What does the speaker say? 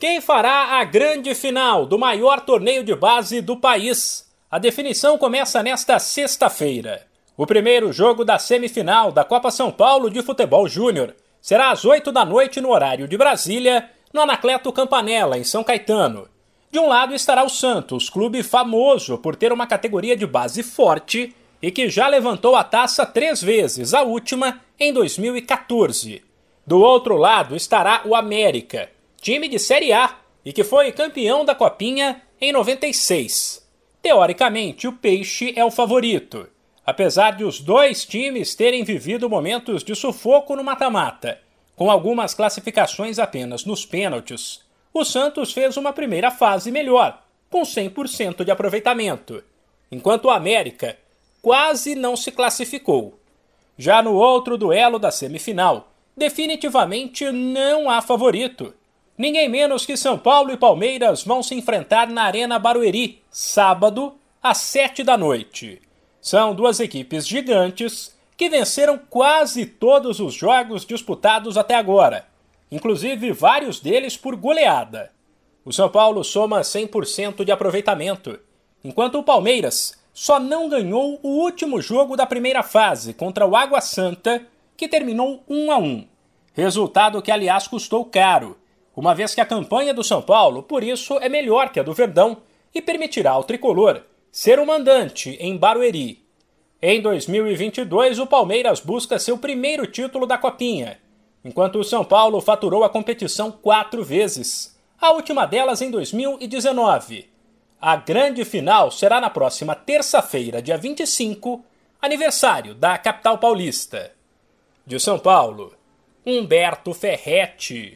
Quem fará a grande final do maior torneio de base do país? A definição começa nesta sexta-feira. O primeiro jogo da semifinal da Copa São Paulo de Futebol Júnior será às 8 da noite no horário de Brasília, no Anacleto Campanella, em São Caetano. De um lado estará o Santos, clube famoso por ter uma categoria de base forte e que já levantou a taça três vezes, a última em 2014. Do outro lado estará o América time de Série A e que foi campeão da Copinha em 96. Teoricamente, o Peixe é o favorito, apesar de os dois times terem vivido momentos de sufoco no mata-mata, com algumas classificações apenas nos pênaltis. O Santos fez uma primeira fase melhor, com 100% de aproveitamento, enquanto o América quase não se classificou. Já no outro duelo da semifinal, definitivamente não há favorito. Ninguém menos que São Paulo e Palmeiras vão se enfrentar na Arena Barueri, sábado, às sete da noite. São duas equipes gigantes que venceram quase todos os jogos disputados até agora, inclusive vários deles por goleada. O São Paulo soma 100% de aproveitamento, enquanto o Palmeiras só não ganhou o último jogo da primeira fase contra o Água Santa, que terminou 1 a 1. Resultado que aliás custou caro uma vez que a campanha do São Paulo, por isso, é melhor que a do Verdão e permitirá ao tricolor ser o mandante em Barueri. Em 2022, o Palmeiras busca seu primeiro título da Copinha, enquanto o São Paulo faturou a competição quatro vezes, a última delas em 2019. A grande final será na próxima terça-feira, dia 25, aniversário da capital paulista. De São Paulo, Humberto Ferretti.